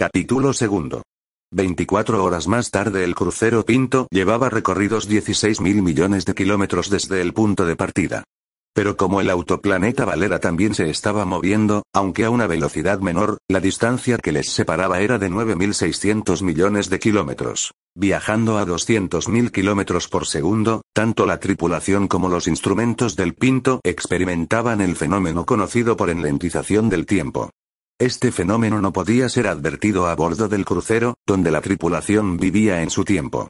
Capítulo segundo. 24 horas más tarde el crucero Pinto llevaba recorridos 16 mil millones de kilómetros desde el punto de partida. Pero como el autoplaneta Valera también se estaba moviendo, aunque a una velocidad menor, la distancia que les separaba era de 9.600 millones de kilómetros. Viajando a 200.000 kilómetros por segundo, tanto la tripulación como los instrumentos del Pinto experimentaban el fenómeno conocido por enlentización del tiempo. Este fenómeno no podía ser advertido a bordo del crucero, donde la tripulación vivía en su tiempo.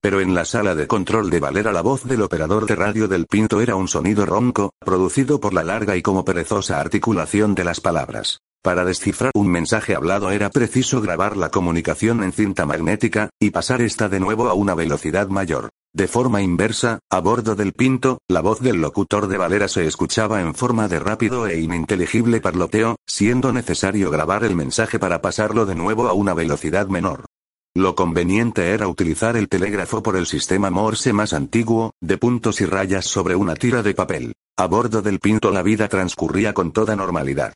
Pero en la sala de control de Valera la voz del operador de radio del Pinto era un sonido ronco, producido por la larga y como perezosa articulación de las palabras. Para descifrar un mensaje hablado era preciso grabar la comunicación en cinta magnética, y pasar esta de nuevo a una velocidad mayor. De forma inversa, a bordo del Pinto, la voz del locutor de Valera se escuchaba en forma de rápido e ininteligible parloteo, siendo necesario grabar el mensaje para pasarlo de nuevo a una velocidad menor. Lo conveniente era utilizar el telégrafo por el sistema Morse más antiguo, de puntos y rayas sobre una tira de papel. A bordo del Pinto la vida transcurría con toda normalidad.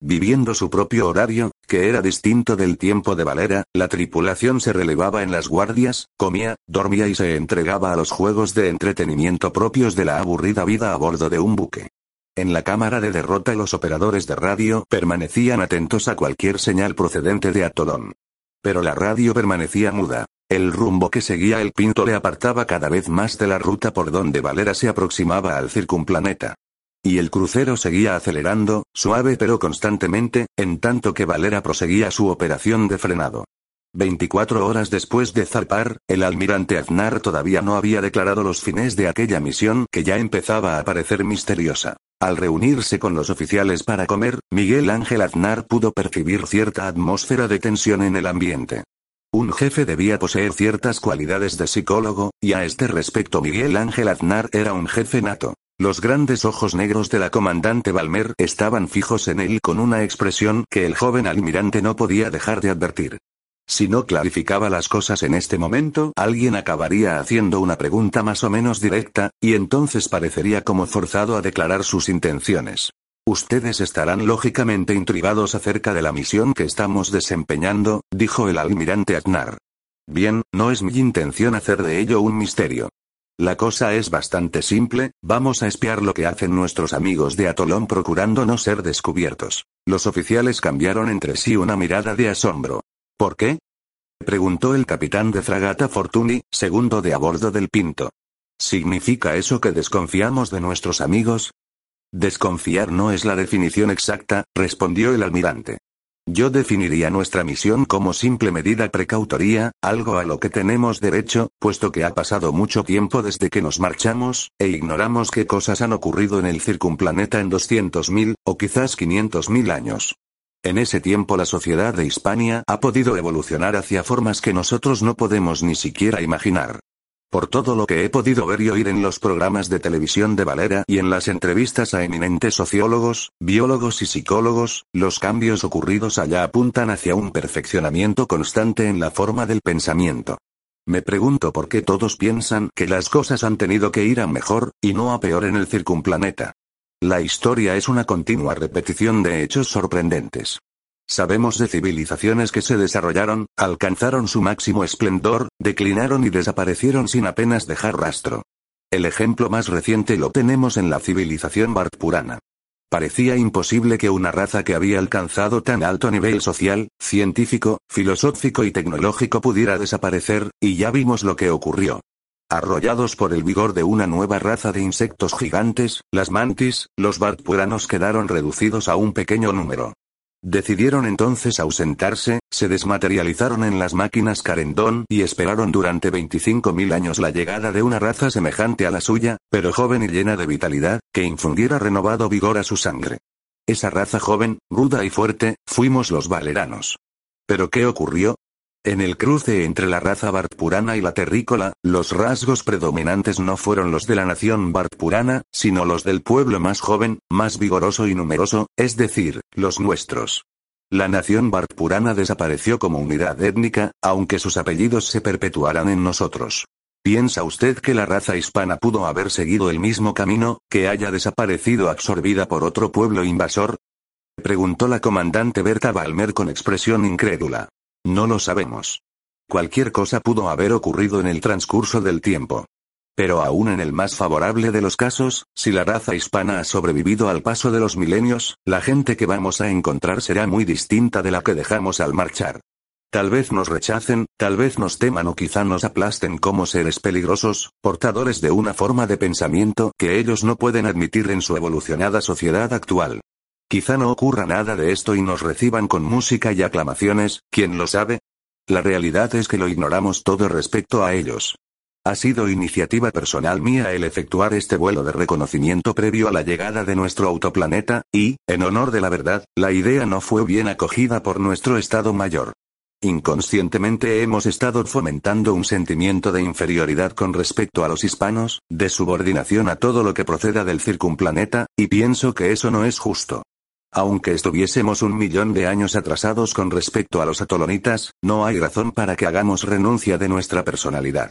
Viviendo su propio horario, que era distinto del tiempo de Valera, la tripulación se relevaba en las guardias, comía, dormía y se entregaba a los juegos de entretenimiento propios de la aburrida vida a bordo de un buque. En la cámara de derrota los operadores de radio permanecían atentos a cualquier señal procedente de Atolón. Pero la radio permanecía muda. El rumbo que seguía el Pinto le apartaba cada vez más de la ruta por donde Valera se aproximaba al circunplaneta. Y el crucero seguía acelerando, suave pero constantemente, en tanto que Valera proseguía su operación de frenado. 24 horas después de zarpar, el almirante Aznar todavía no había declarado los fines de aquella misión que ya empezaba a parecer misteriosa. Al reunirse con los oficiales para comer, Miguel Ángel Aznar pudo percibir cierta atmósfera de tensión en el ambiente. Un jefe debía poseer ciertas cualidades de psicólogo, y a este respecto Miguel Ángel Aznar era un jefe nato. Los grandes ojos negros de la comandante Balmer estaban fijos en él con una expresión que el joven almirante no podía dejar de advertir. Si no clarificaba las cosas en este momento, alguien acabaría haciendo una pregunta más o menos directa, y entonces parecería como forzado a declarar sus intenciones. Ustedes estarán lógicamente intrigados acerca de la misión que estamos desempeñando, dijo el almirante Aznar. Bien, no es mi intención hacer de ello un misterio. La cosa es bastante simple, vamos a espiar lo que hacen nuestros amigos de Atolón procurando no ser descubiertos. Los oficiales cambiaron entre sí una mirada de asombro. ¿Por qué? preguntó el capitán de fragata Fortuny, segundo de a bordo del Pinto. ¿Significa eso que desconfiamos de nuestros amigos? Desconfiar no es la definición exacta, respondió el almirante. Yo definiría nuestra misión como simple medida precautoria, algo a lo que tenemos derecho, puesto que ha pasado mucho tiempo desde que nos marchamos, e ignoramos qué cosas han ocurrido en el circunplaneta en 200.000, o quizás 500.000 años. En ese tiempo la sociedad de Hispania ha podido evolucionar hacia formas que nosotros no podemos ni siquiera imaginar. Por todo lo que he podido ver y oír en los programas de televisión de Valera y en las entrevistas a eminentes sociólogos, biólogos y psicólogos, los cambios ocurridos allá apuntan hacia un perfeccionamiento constante en la forma del pensamiento. Me pregunto por qué todos piensan que las cosas han tenido que ir a mejor, y no a peor en el circunplaneta. La historia es una continua repetición de hechos sorprendentes. Sabemos de civilizaciones que se desarrollaron, alcanzaron su máximo esplendor, declinaron y desaparecieron sin apenas dejar rastro. El ejemplo más reciente lo tenemos en la civilización Bartpurana. Parecía imposible que una raza que había alcanzado tan alto nivel social, científico, filosófico y tecnológico pudiera desaparecer, y ya vimos lo que ocurrió. Arrollados por el vigor de una nueva raza de insectos gigantes, las mantis, los bartpuranos quedaron reducidos a un pequeño número. Decidieron entonces ausentarse, se desmaterializaron en las máquinas Carendón y esperaron durante 25.000 años la llegada de una raza semejante a la suya, pero joven y llena de vitalidad, que infundiera renovado vigor a su sangre. Esa raza joven, ruda y fuerte, fuimos los valeranos. ¿Pero qué ocurrió? En el cruce entre la raza Bartpurana y la terrícola, los rasgos predominantes no fueron los de la nación Bartpurana, sino los del pueblo más joven, más vigoroso y numeroso, es decir, los nuestros. La nación Bartpurana desapareció como unidad étnica, aunque sus apellidos se perpetuaran en nosotros. ¿Piensa usted que la raza hispana pudo haber seguido el mismo camino, que haya desaparecido absorbida por otro pueblo invasor? Preguntó la comandante Berta Balmer con expresión incrédula. No lo sabemos. Cualquier cosa pudo haber ocurrido en el transcurso del tiempo. Pero aún en el más favorable de los casos, si la raza hispana ha sobrevivido al paso de los milenios, la gente que vamos a encontrar será muy distinta de la que dejamos al marchar. Tal vez nos rechacen, tal vez nos teman o quizá nos aplasten como seres peligrosos, portadores de una forma de pensamiento que ellos no pueden admitir en su evolucionada sociedad actual. Quizá no ocurra nada de esto y nos reciban con música y aclamaciones, ¿quién lo sabe? La realidad es que lo ignoramos todo respecto a ellos. Ha sido iniciativa personal mía el efectuar este vuelo de reconocimiento previo a la llegada de nuestro autoplaneta, y, en honor de la verdad, la idea no fue bien acogida por nuestro Estado Mayor. Inconscientemente hemos estado fomentando un sentimiento de inferioridad con respecto a los hispanos, de subordinación a todo lo que proceda del circunplaneta, y pienso que eso no es justo. Aunque estuviésemos un millón de años atrasados con respecto a los atolonitas, no hay razón para que hagamos renuncia de nuestra personalidad.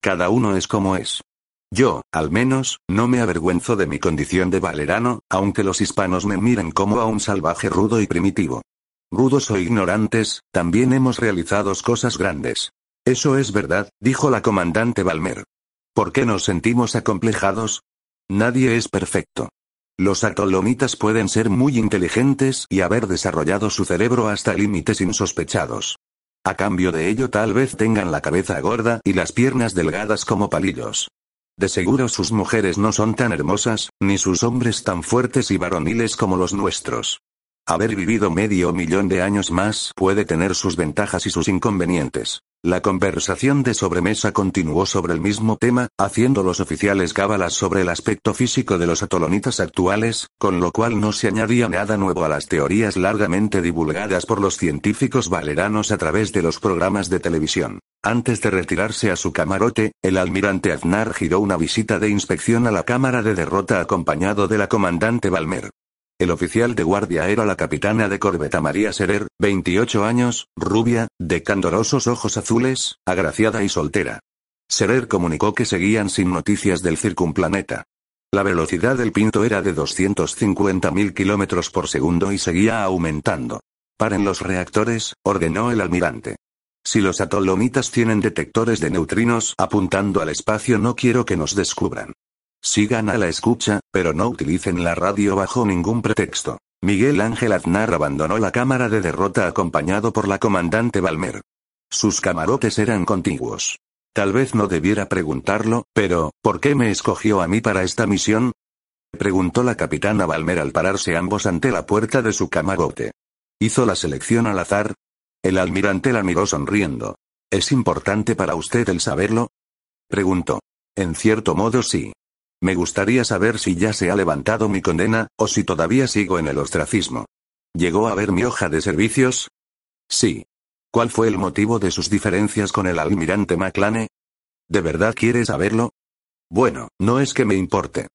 Cada uno es como es. Yo, al menos, no me avergüenzo de mi condición de valerano, aunque los hispanos me miren como a un salvaje rudo y primitivo. Rudos o ignorantes, también hemos realizado cosas grandes. Eso es verdad, dijo la comandante Balmer. ¿Por qué nos sentimos acomplejados? Nadie es perfecto. Los atolomitas pueden ser muy inteligentes y haber desarrollado su cerebro hasta límites insospechados. A cambio de ello tal vez tengan la cabeza gorda y las piernas delgadas como palillos. De seguro sus mujeres no son tan hermosas, ni sus hombres tan fuertes y varoniles como los nuestros. Haber vivido medio millón de años más puede tener sus ventajas y sus inconvenientes. La conversación de sobremesa continuó sobre el mismo tema, haciendo los oficiales cábalas sobre el aspecto físico de los atolonitas actuales, con lo cual no se añadía nada nuevo a las teorías largamente divulgadas por los científicos valeranos a través de los programas de televisión. Antes de retirarse a su camarote, el almirante Aznar giró una visita de inspección a la cámara de derrota acompañado de la comandante Balmer. El oficial de guardia era la capitana de corbeta María Serer, 28 años, rubia, de candorosos ojos azules, agraciada y soltera. Serer comunicó que seguían sin noticias del circunplaneta. La velocidad del Pinto era de 250.000 kilómetros por segundo y seguía aumentando. Paren los reactores, ordenó el almirante. Si los atolomitas tienen detectores de neutrinos apuntando al espacio no quiero que nos descubran. Sigan a la escucha, pero no utilicen la radio bajo ningún pretexto. Miguel Ángel Aznar abandonó la cámara de derrota acompañado por la comandante Balmer. Sus camarotes eran contiguos. Tal vez no debiera preguntarlo, pero, ¿por qué me escogió a mí para esta misión? Preguntó la capitana Balmer al pararse ambos ante la puerta de su camarote. ¿Hizo la selección al azar? El almirante la miró sonriendo. ¿Es importante para usted el saberlo? Preguntó. En cierto modo sí. Me gustaría saber si ya se ha levantado mi condena, o si todavía sigo en el ostracismo. ¿Llegó a ver mi hoja de servicios? Sí. ¿Cuál fue el motivo de sus diferencias con el almirante Maclane? ¿De verdad quiere saberlo? Bueno, no es que me importe.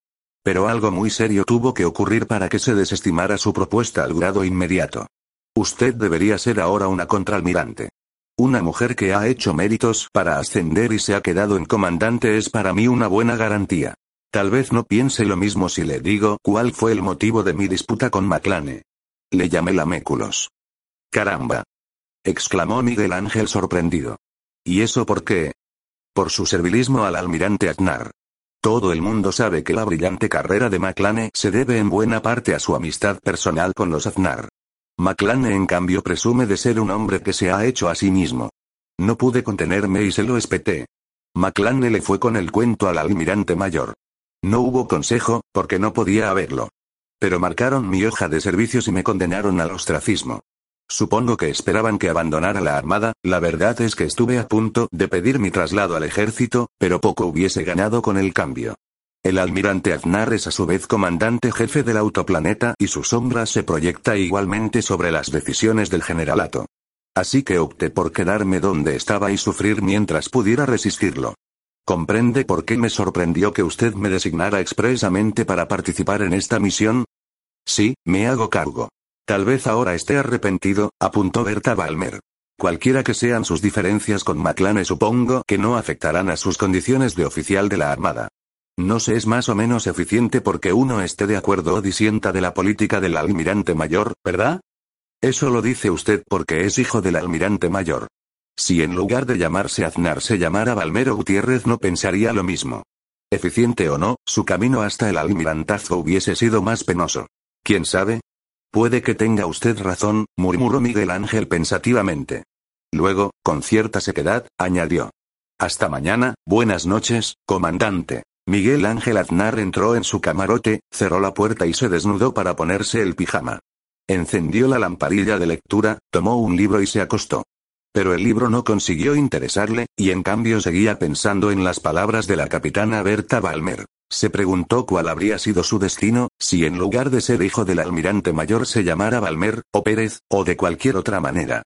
Pero algo muy serio tuvo que ocurrir para que se desestimara su propuesta al grado inmediato. Usted debería ser ahora una contraalmirante. Una mujer que ha hecho méritos para ascender y se ha quedado en comandante es para mí una buena garantía. Tal vez no piense lo mismo si le digo cuál fue el motivo de mi disputa con Maclane. Le llamé Laméculos. Caramba. exclamó Miguel Ángel sorprendido. ¿Y eso por qué? Por su servilismo al almirante Aznar. Todo el mundo sabe que la brillante carrera de Maclane se debe en buena parte a su amistad personal con los Aznar. Maclane en cambio presume de ser un hombre que se ha hecho a sí mismo. No pude contenerme y se lo espeté. Maclane le fue con el cuento al almirante mayor. No hubo consejo, porque no podía haberlo. Pero marcaron mi hoja de servicios y me condenaron al ostracismo. Supongo que esperaban que abandonara la armada, la verdad es que estuve a punto de pedir mi traslado al ejército, pero poco hubiese ganado con el cambio. El almirante Aznar es a su vez comandante jefe del autoplaneta y su sombra se proyecta igualmente sobre las decisiones del generalato. Así que opté por quedarme donde estaba y sufrir mientras pudiera resistirlo. ¿Comprende por qué me sorprendió que usted me designara expresamente para participar en esta misión? Sí, me hago cargo. Tal vez ahora esté arrepentido, apuntó Berta Balmer. Cualquiera que sean sus diferencias con Maclane supongo que no afectarán a sus condiciones de oficial de la Armada. No se es más o menos eficiente porque uno esté de acuerdo o disienta de la política del almirante mayor, ¿verdad? Eso lo dice usted porque es hijo del almirante mayor. Si en lugar de llamarse Aznar se llamara Balmero Gutiérrez no pensaría lo mismo. Eficiente o no, su camino hasta el almirantazo hubiese sido más penoso. ¿Quién sabe? Puede que tenga usted razón, murmuró Miguel Ángel pensativamente. Luego, con cierta sequedad, añadió. Hasta mañana, buenas noches, comandante. Miguel Ángel Aznar entró en su camarote, cerró la puerta y se desnudó para ponerse el pijama. Encendió la lamparilla de lectura, tomó un libro y se acostó. Pero el libro no consiguió interesarle, y en cambio seguía pensando en las palabras de la capitana Berta Balmer. Se preguntó cuál habría sido su destino, si en lugar de ser hijo del almirante mayor se llamara Balmer, o Pérez, o de cualquier otra manera.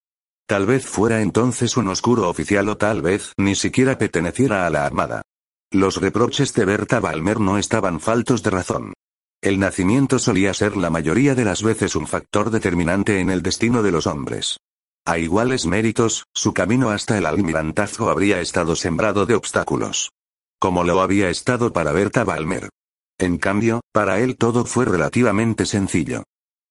Tal vez fuera entonces un oscuro oficial o tal vez ni siquiera perteneciera a la armada. Los reproches de Berta Balmer no estaban faltos de razón. El nacimiento solía ser la mayoría de las veces un factor determinante en el destino de los hombres. A iguales méritos, su camino hasta el almirantazgo habría estado sembrado de obstáculos. Como lo había estado para Berta Balmer. En cambio, para él todo fue relativamente sencillo.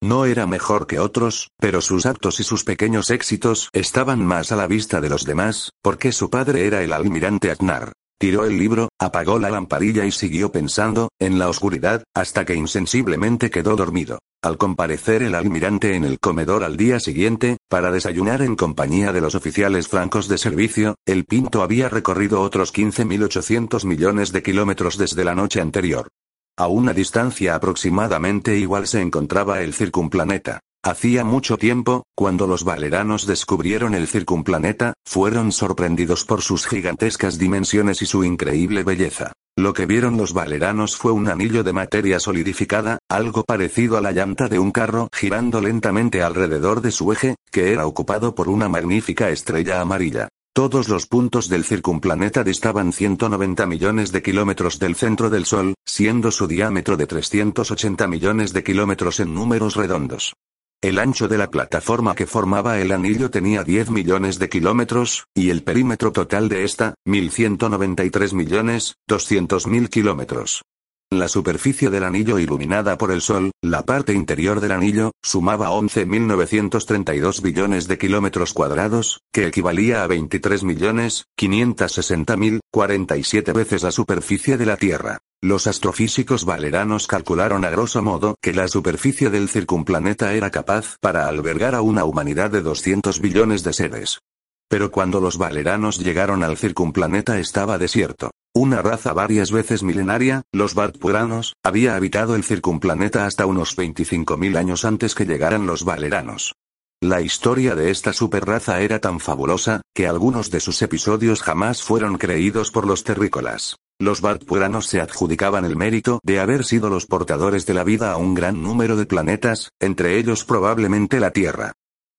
No era mejor que otros, pero sus actos y sus pequeños éxitos estaban más a la vista de los demás, porque su padre era el almirante Aznar. Tiró el libro, apagó la lamparilla y siguió pensando, en la oscuridad, hasta que insensiblemente quedó dormido. Al comparecer el almirante en el comedor al día siguiente, para desayunar en compañía de los oficiales francos de servicio, el Pinto había recorrido otros 15.800 millones de kilómetros desde la noche anterior. A una distancia aproximadamente igual se encontraba el circunplaneta. Hacía mucho tiempo, cuando los valeranos descubrieron el circunplaneta, fueron sorprendidos por sus gigantescas dimensiones y su increíble belleza. Lo que vieron los valeranos fue un anillo de materia solidificada, algo parecido a la llanta de un carro girando lentamente alrededor de su eje, que era ocupado por una magnífica estrella amarilla. Todos los puntos del circunplaneta distaban 190 millones de kilómetros del centro del Sol, siendo su diámetro de 380 millones de kilómetros en números redondos. El ancho de la plataforma que formaba el anillo tenía 10 millones de kilómetros, y el perímetro total de esta, 1193 millones, 200 mil kilómetros. La superficie del anillo iluminada por el Sol, la parte interior del anillo, sumaba 11.932 billones de kilómetros cuadrados, que equivalía a 23 millones, 560 mil, 47 veces la superficie de la Tierra. Los astrofísicos valeranos calcularon a grosso modo que la superficie del circunplaneta era capaz para albergar a una humanidad de 200 billones de seres. Pero cuando los valeranos llegaron al circunplaneta estaba desierto. Una raza varias veces milenaria, los Bartpuranos, había habitado el circunplaneta hasta unos 25.000 años antes que llegaran los valeranos. La historia de esta superraza era tan fabulosa, que algunos de sus episodios jamás fueron creídos por los terrícolas. Los Bartpuranos se adjudicaban el mérito de haber sido los portadores de la vida a un gran número de planetas, entre ellos probablemente la Tierra.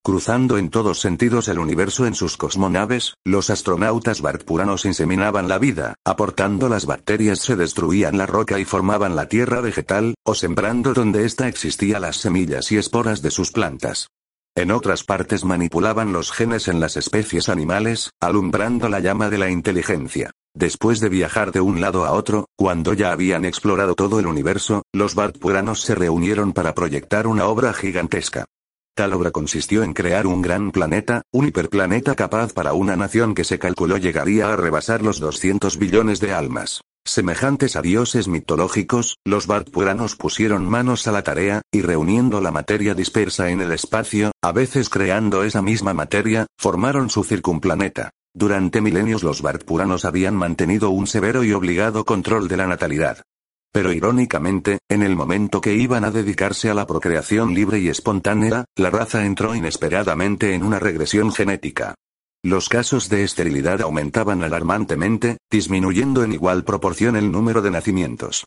Cruzando en todos sentidos el universo en sus cosmonaves, los astronautas Bartpuranos inseminaban la vida, aportando las bacterias se destruían la roca y formaban la tierra vegetal, o sembrando donde ésta existía las semillas y esporas de sus plantas. En otras partes manipulaban los genes en las especies animales, alumbrando la llama de la inteligencia. Después de viajar de un lado a otro, cuando ya habían explorado todo el universo, los Bartpuranos se reunieron para proyectar una obra gigantesca. Tal obra consistió en crear un gran planeta, un hiperplaneta capaz para una nación que se calculó llegaría a rebasar los 200 billones de almas. Semejantes a dioses mitológicos, los Bartpuranos pusieron manos a la tarea, y reuniendo la materia dispersa en el espacio, a veces creando esa misma materia, formaron su circunplaneta. Durante milenios los Bartpuranos habían mantenido un severo y obligado control de la natalidad. Pero irónicamente, en el momento que iban a dedicarse a la procreación libre y espontánea, la raza entró inesperadamente en una regresión genética. Los casos de esterilidad aumentaban alarmantemente, disminuyendo en igual proporción el número de nacimientos.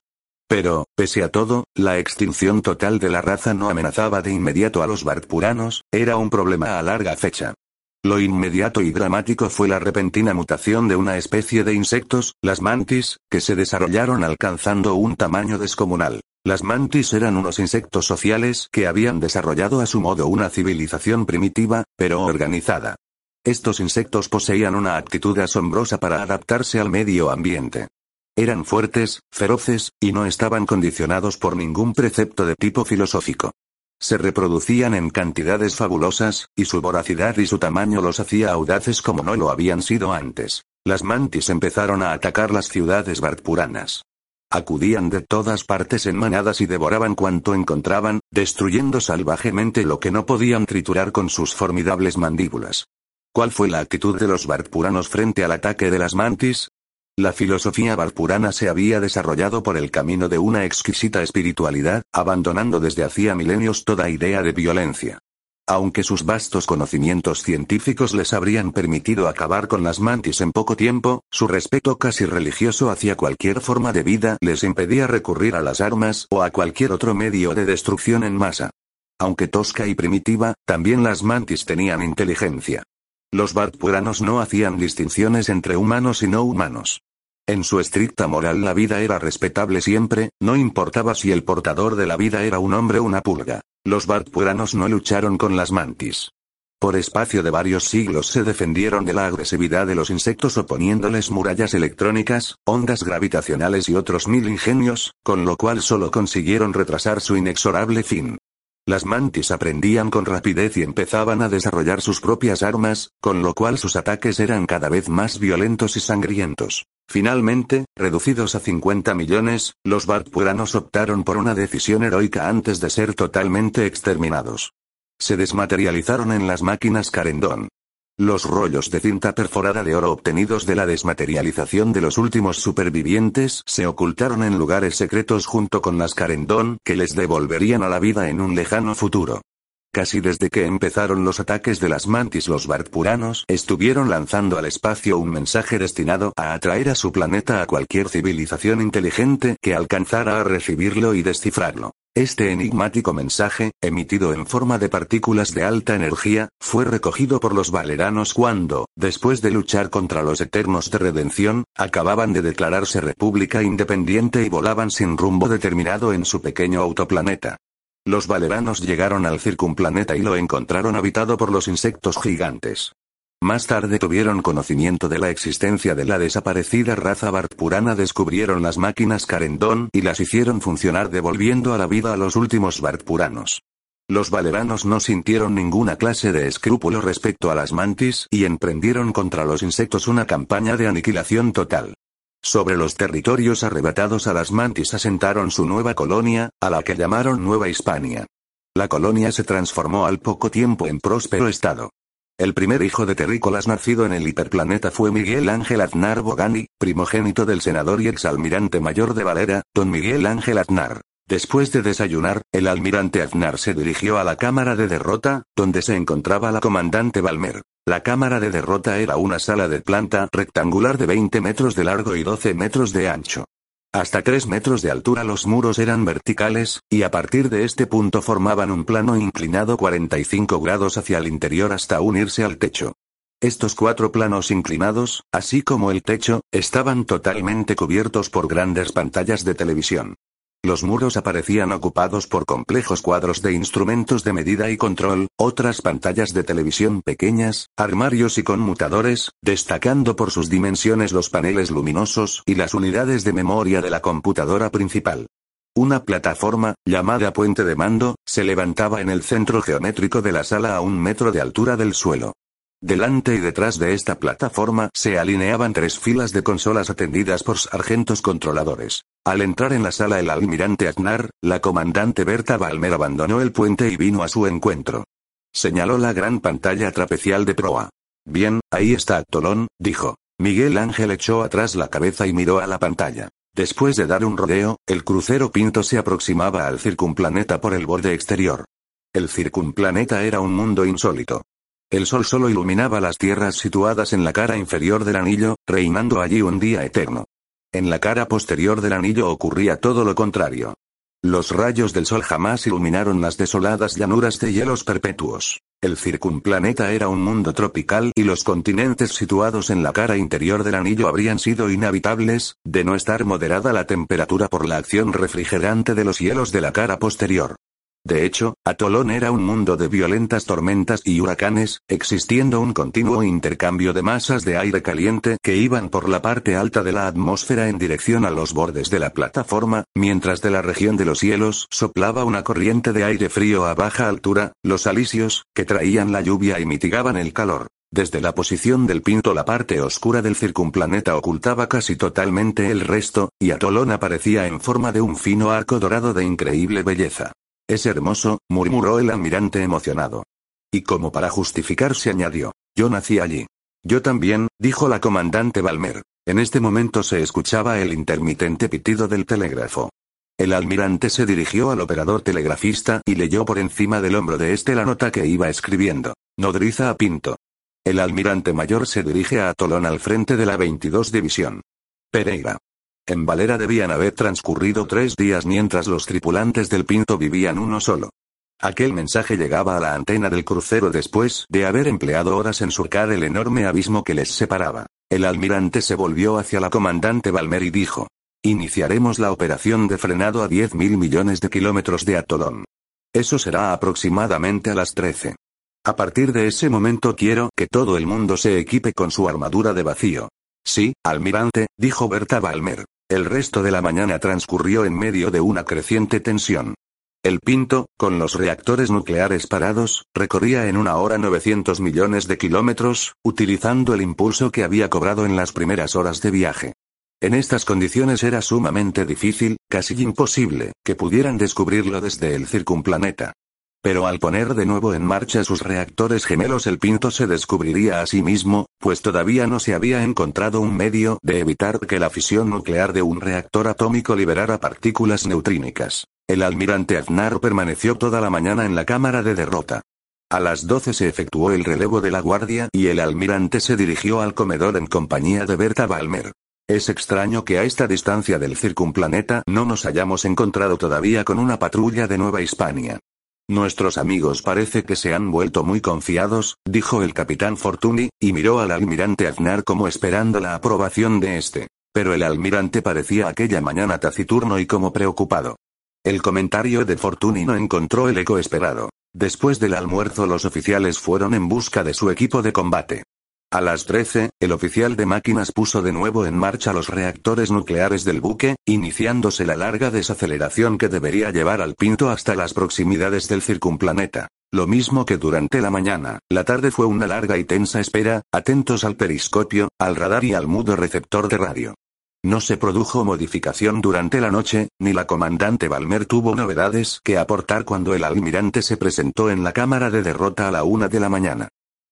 Pero, pese a todo, la extinción total de la raza no amenazaba de inmediato a los Bartpuranos, era un problema a larga fecha. Lo inmediato y dramático fue la repentina mutación de una especie de insectos, las mantis, que se desarrollaron alcanzando un tamaño descomunal. Las mantis eran unos insectos sociales que habían desarrollado a su modo una civilización primitiva, pero organizada. Estos insectos poseían una actitud asombrosa para adaptarse al medio ambiente. Eran fuertes, feroces, y no estaban condicionados por ningún precepto de tipo filosófico. Se reproducían en cantidades fabulosas, y su voracidad y su tamaño los hacía audaces como no lo habían sido antes. Las mantis empezaron a atacar las ciudades bartpuranas. Acudían de todas partes en manadas y devoraban cuanto encontraban, destruyendo salvajemente lo que no podían triturar con sus formidables mandíbulas. ¿Cuál fue la actitud de los bartpuranos frente al ataque de las mantis? La filosofía barpurana se había desarrollado por el camino de una exquisita espiritualidad, abandonando desde hacía milenios toda idea de violencia. Aunque sus vastos conocimientos científicos les habrían permitido acabar con las mantis en poco tiempo, su respeto casi religioso hacia cualquier forma de vida les impedía recurrir a las armas o a cualquier otro medio de destrucción en masa. Aunque tosca y primitiva, también las mantis tenían inteligencia. Los bartpuranos no hacían distinciones entre humanos y no humanos. En su estricta moral la vida era respetable siempre, no importaba si el portador de la vida era un hombre o una pulga. Los bartpuranos no lucharon con las mantis. Por espacio de varios siglos se defendieron de la agresividad de los insectos oponiéndoles murallas electrónicas, ondas gravitacionales y otros mil ingenios, con lo cual solo consiguieron retrasar su inexorable fin. Las mantis aprendían con rapidez y empezaban a desarrollar sus propias armas, con lo cual sus ataques eran cada vez más violentos y sangrientos. Finalmente, reducidos a 50 millones, los bartpuranos optaron por una decisión heroica antes de ser totalmente exterminados. Se desmaterializaron en las máquinas Carendón. Los rollos de cinta perforada de oro obtenidos de la desmaterialización de los últimos supervivientes se ocultaron en lugares secretos junto con las Carendón que les devolverían a la vida en un lejano futuro. Casi desde que empezaron los ataques de las mantis los Bartpuranos estuvieron lanzando al espacio un mensaje destinado a atraer a su planeta a cualquier civilización inteligente que alcanzara a recibirlo y descifrarlo. Este enigmático mensaje, emitido en forma de partículas de alta energía, fue recogido por los valeranos cuando, después de luchar contra los Eternos de Redención, acababan de declararse república independiente y volaban sin rumbo determinado en su pequeño autoplaneta. Los valeranos llegaron al circunplaneta y lo encontraron habitado por los insectos gigantes. Más tarde tuvieron conocimiento de la existencia de la desaparecida raza Bartpurana, descubrieron las máquinas Carendón y las hicieron funcionar devolviendo a la vida a los últimos Bartpuranos. Los valeranos no sintieron ninguna clase de escrúpulo respecto a las mantis y emprendieron contra los insectos una campaña de aniquilación total. Sobre los territorios arrebatados a las mantis asentaron su nueva colonia, a la que llamaron Nueva Hispania. La colonia se transformó al poco tiempo en próspero estado. El primer hijo de terrícolas nacido en el hiperplaneta fue Miguel Ángel Aznar Bogani, primogénito del senador y exalmirante mayor de Valera, don Miguel Ángel Aznar. Después de desayunar, el almirante Aznar se dirigió a la cámara de derrota, donde se encontraba la comandante Balmer. La cámara de derrota era una sala de planta rectangular de 20 metros de largo y 12 metros de ancho. Hasta 3 metros de altura los muros eran verticales, y a partir de este punto formaban un plano inclinado 45 grados hacia el interior hasta unirse al techo. Estos cuatro planos inclinados, así como el techo, estaban totalmente cubiertos por grandes pantallas de televisión. Los muros aparecían ocupados por complejos cuadros de instrumentos de medida y control, otras pantallas de televisión pequeñas, armarios y conmutadores, destacando por sus dimensiones los paneles luminosos y las unidades de memoria de la computadora principal. Una plataforma, llamada puente de mando, se levantaba en el centro geométrico de la sala a un metro de altura del suelo. Delante y detrás de esta plataforma se alineaban tres filas de consolas atendidas por sargentos controladores. Al entrar en la sala el almirante Aznar, la comandante Berta Balmer abandonó el puente y vino a su encuentro. Señaló la gran pantalla trapecial de proa. Bien, ahí está Tolón, dijo. Miguel Ángel echó atrás la cabeza y miró a la pantalla. Después de dar un rodeo, el crucero Pinto se aproximaba al circunplaneta por el borde exterior. El circunplaneta era un mundo insólito. El sol solo iluminaba las tierras situadas en la cara inferior del anillo, reinando allí un día eterno. En la cara posterior del anillo ocurría todo lo contrario. Los rayos del sol jamás iluminaron las desoladas llanuras de hielos perpetuos. El circunplaneta era un mundo tropical y los continentes situados en la cara interior del anillo habrían sido inhabitables, de no estar moderada la temperatura por la acción refrigerante de los hielos de la cara posterior. De hecho, Atolón era un mundo de violentas tormentas y huracanes, existiendo un continuo intercambio de masas de aire caliente que iban por la parte alta de la atmósfera en dirección a los bordes de la plataforma, mientras de la región de los cielos soplaba una corriente de aire frío a baja altura, los alisios, que traían la lluvia y mitigaban el calor. Desde la posición del Pinto la parte oscura del circunplaneta ocultaba casi totalmente el resto, y Atolón aparecía en forma de un fino arco dorado de increíble belleza. Es hermoso, murmuró el almirante emocionado. Y como para justificarse añadió, yo nací allí. Yo también, dijo la comandante Balmer. En este momento se escuchaba el intermitente pitido del telégrafo. El almirante se dirigió al operador telegrafista y leyó por encima del hombro de este la nota que iba escribiendo. Nodriza a Pinto. El almirante mayor se dirige a Tolón al frente de la 22 División. Pereira. En Valera debían haber transcurrido tres días mientras los tripulantes del Pinto vivían uno solo. Aquel mensaje llegaba a la antena del crucero después de haber empleado horas en surcar el enorme abismo que les separaba. El almirante se volvió hacia la comandante Balmer y dijo. Iniciaremos la operación de frenado a 10 mil millones de kilómetros de atolón. Eso será aproximadamente a las 13. A partir de ese momento quiero que todo el mundo se equipe con su armadura de vacío. Sí, almirante, dijo Berta Balmer. El resto de la mañana transcurrió en medio de una creciente tensión. El Pinto, con los reactores nucleares parados, recorría en una hora 900 millones de kilómetros, utilizando el impulso que había cobrado en las primeras horas de viaje. En estas condiciones era sumamente difícil, casi imposible, que pudieran descubrirlo desde el circunplaneta. Pero al poner de nuevo en marcha sus reactores gemelos el Pinto se descubriría a sí mismo, pues todavía no se había encontrado un medio de evitar que la fisión nuclear de un reactor atómico liberara partículas neutrínicas. El almirante Aznar permaneció toda la mañana en la cámara de derrota. A las 12 se efectuó el relevo de la guardia y el almirante se dirigió al comedor en compañía de Berta Balmer. Es extraño que a esta distancia del circunplaneta no nos hayamos encontrado todavía con una patrulla de Nueva Hispania. Nuestros amigos parece que se han vuelto muy confiados, dijo el capitán Fortuny, y miró al almirante Aznar como esperando la aprobación de este. Pero el almirante parecía aquella mañana taciturno y como preocupado. El comentario de Fortuny no encontró el eco esperado. Después del almuerzo los oficiales fueron en busca de su equipo de combate. A las 13, el oficial de máquinas puso de nuevo en marcha los reactores nucleares del buque, iniciándose la larga desaceleración que debería llevar al Pinto hasta las proximidades del circunplaneta. Lo mismo que durante la mañana, la tarde fue una larga y tensa espera, atentos al periscopio, al radar y al mudo receptor de radio. No se produjo modificación durante la noche, ni la comandante Balmer tuvo novedades que aportar cuando el almirante se presentó en la cámara de derrota a la una de la mañana.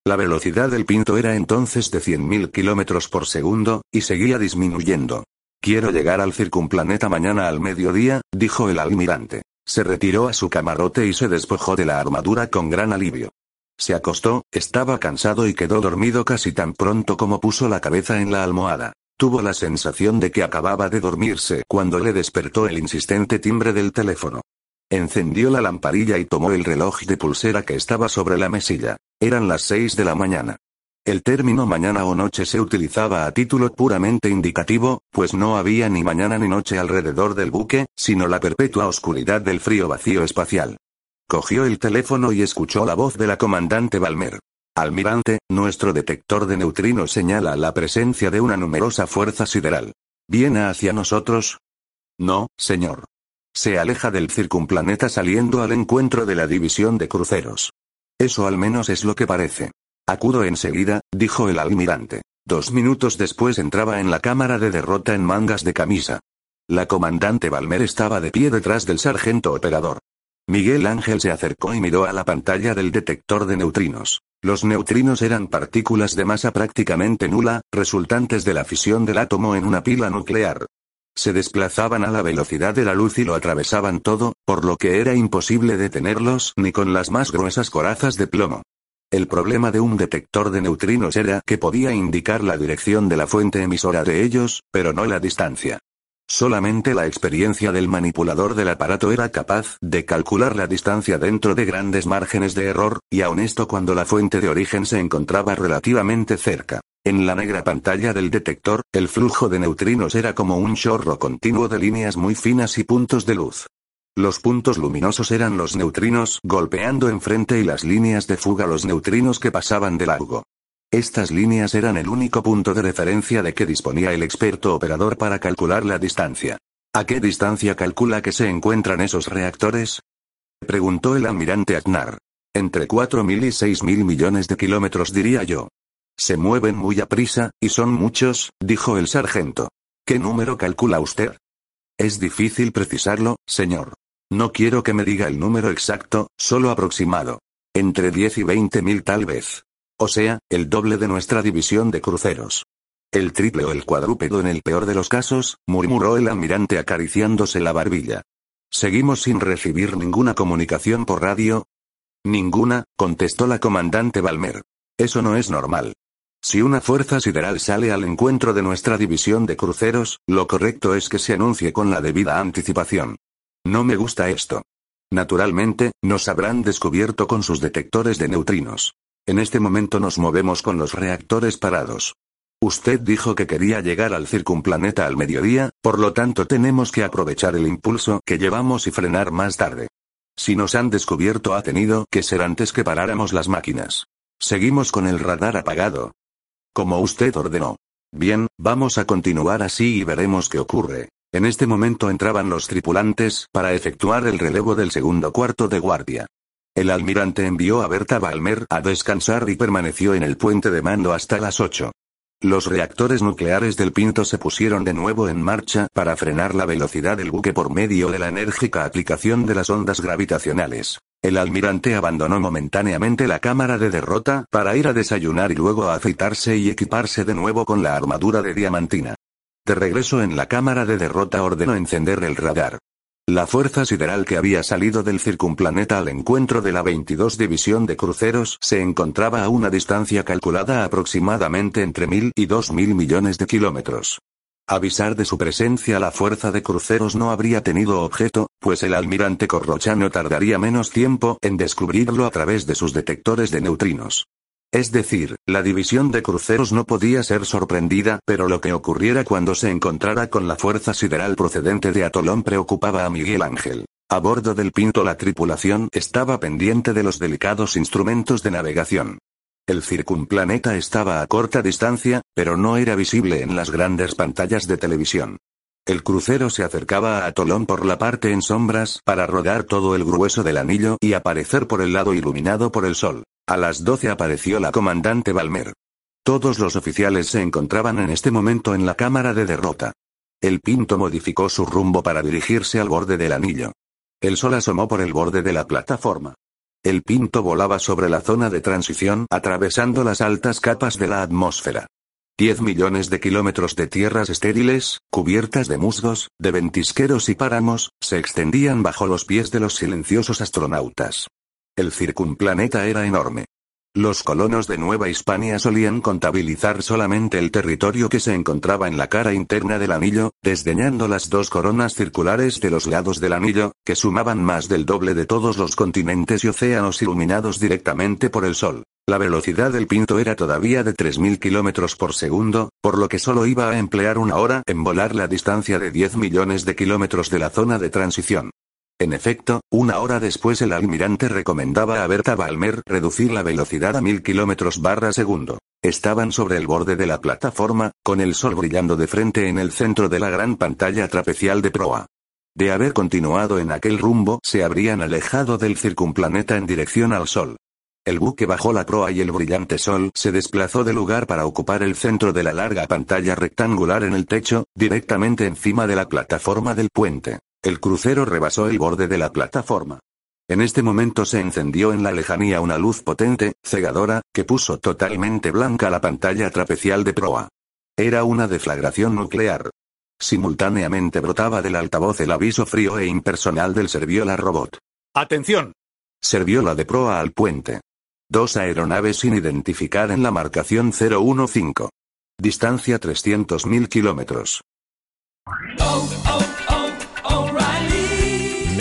La velocidad del Pinto era entonces de 100.000 kilómetros por segundo, y seguía disminuyendo. Quiero llegar al circunplaneta mañana al mediodía, dijo el almirante. Se retiró a su camarote y se despojó de la armadura con gran alivio. Se acostó, estaba cansado y quedó dormido casi tan pronto como puso la cabeza en la almohada. Tuvo la sensación de que acababa de dormirse cuando le despertó el insistente timbre del teléfono. Encendió la lamparilla y tomó el reloj de pulsera que estaba sobre la mesilla. Eran las seis de la mañana. El término mañana o noche se utilizaba a título puramente indicativo, pues no había ni mañana ni noche alrededor del buque, sino la perpetua oscuridad del frío vacío espacial. Cogió el teléfono y escuchó la voz de la comandante Balmer. Almirante, nuestro detector de neutrinos señala la presencia de una numerosa fuerza sideral. ¿Viene hacia nosotros? No, señor. Se aleja del circunplaneta saliendo al encuentro de la división de cruceros. Eso al menos es lo que parece. Acudo enseguida, dijo el almirante. Dos minutos después entraba en la cámara de derrota en mangas de camisa. La comandante Balmer estaba de pie detrás del sargento operador. Miguel Ángel se acercó y miró a la pantalla del detector de neutrinos. Los neutrinos eran partículas de masa prácticamente nula, resultantes de la fisión del átomo en una pila nuclear se desplazaban a la velocidad de la luz y lo atravesaban todo, por lo que era imposible detenerlos ni con las más gruesas corazas de plomo. El problema de un detector de neutrinos era que podía indicar la dirección de la fuente emisora de ellos, pero no la distancia. Solamente la experiencia del manipulador del aparato era capaz de calcular la distancia dentro de grandes márgenes de error, y aun esto cuando la fuente de origen se encontraba relativamente cerca. En la negra pantalla del detector, el flujo de neutrinos era como un chorro continuo de líneas muy finas y puntos de luz. Los puntos luminosos eran los neutrinos golpeando enfrente y las líneas de fuga los neutrinos que pasaban de largo. Estas líneas eran el único punto de referencia de que disponía el experto operador para calcular la distancia. ¿A qué distancia calcula que se encuentran esos reactores? Preguntó el almirante Agnar. Entre 4.000 y 6.000 millones de kilómetros diría yo. Se mueven muy a prisa, y son muchos, dijo el sargento. ¿Qué número calcula usted? Es difícil precisarlo, señor. No quiero que me diga el número exacto, solo aproximado. Entre 10 y 20 mil tal vez. O sea, el doble de nuestra división de cruceros. El triple o el cuadrúpedo en el peor de los casos, murmuró el almirante acariciándose la barbilla. ¿Seguimos sin recibir ninguna comunicación por radio? Ninguna, contestó la comandante Balmer. Eso no es normal. Si una fuerza sideral sale al encuentro de nuestra división de cruceros, lo correcto es que se anuncie con la debida anticipación. No me gusta esto. Naturalmente, nos habrán descubierto con sus detectores de neutrinos. En este momento nos movemos con los reactores parados. Usted dijo que quería llegar al circunplaneta al mediodía, por lo tanto tenemos que aprovechar el impulso que llevamos y frenar más tarde. Si nos han descubierto ha tenido que ser antes que paráramos las máquinas. Seguimos con el radar apagado. Como usted ordenó. Bien, vamos a continuar así y veremos qué ocurre. En este momento entraban los tripulantes para efectuar el relevo del segundo cuarto de guardia. El almirante envió a Berta Balmer a descansar y permaneció en el puente de mando hasta las 8. Los reactores nucleares del Pinto se pusieron de nuevo en marcha para frenar la velocidad del buque por medio de la enérgica aplicación de las ondas gravitacionales. El almirante abandonó momentáneamente la cámara de derrota para ir a desayunar y luego a aceitarse y equiparse de nuevo con la armadura de diamantina. De regreso en la cámara de derrota ordenó encender el radar. La fuerza sideral que había salido del circunplaneta al encuentro de la 22 División de Cruceros se encontraba a una distancia calculada aproximadamente entre mil y dos mil millones de kilómetros. Avisar de su presencia la fuerza de cruceros no habría tenido objeto, pues el almirante Corrochano tardaría menos tiempo en descubrirlo a través de sus detectores de neutrinos. Es decir, la división de cruceros no podía ser sorprendida, pero lo que ocurriera cuando se encontrara con la fuerza sideral procedente de Atolón preocupaba a Miguel Ángel. A bordo del Pinto la tripulación estaba pendiente de los delicados instrumentos de navegación. El circunplaneta estaba a corta distancia, pero no era visible en las grandes pantallas de televisión. El crucero se acercaba a Atolón por la parte en sombras para rodar todo el grueso del anillo y aparecer por el lado iluminado por el sol. A las 12 apareció la comandante Balmer. Todos los oficiales se encontraban en este momento en la cámara de derrota. El Pinto modificó su rumbo para dirigirse al borde del anillo. El sol asomó por el borde de la plataforma. El Pinto volaba sobre la zona de transición atravesando las altas capas de la atmósfera. Diez millones de kilómetros de tierras estériles, cubiertas de musgos, de ventisqueros y páramos, se extendían bajo los pies de los silenciosos astronautas. El circunplaneta era enorme. Los colonos de Nueva Hispania solían contabilizar solamente el territorio que se encontraba en la cara interna del anillo, desdeñando las dos coronas circulares de los lados del anillo, que sumaban más del doble de todos los continentes y océanos iluminados directamente por el sol. La velocidad del pinto era todavía de 3.000 kilómetros por segundo, por lo que solo iba a emplear una hora en volar la distancia de 10 millones de kilómetros de la zona de transición. En efecto, una hora después el almirante recomendaba a Berta Balmer reducir la velocidad a mil kilómetros barra segundo. Estaban sobre el borde de la plataforma, con el sol brillando de frente en el centro de la gran pantalla trapecial de proa. De haber continuado en aquel rumbo, se habrían alejado del circunplaneta en dirección al sol. El buque bajó la proa y el brillante sol se desplazó de lugar para ocupar el centro de la larga pantalla rectangular en el techo, directamente encima de la plataforma del puente. El crucero rebasó el borde de la plataforma. En este momento se encendió en la lejanía una luz potente, cegadora, que puso totalmente blanca la pantalla trapecial de proa. Era una deflagración nuclear. Simultáneamente brotaba del altavoz el aviso frío e impersonal del Serviola Robot. ¡Atención! Serviola de proa al puente. Dos aeronaves sin identificar en la marcación 015. Distancia 300.000 kilómetros.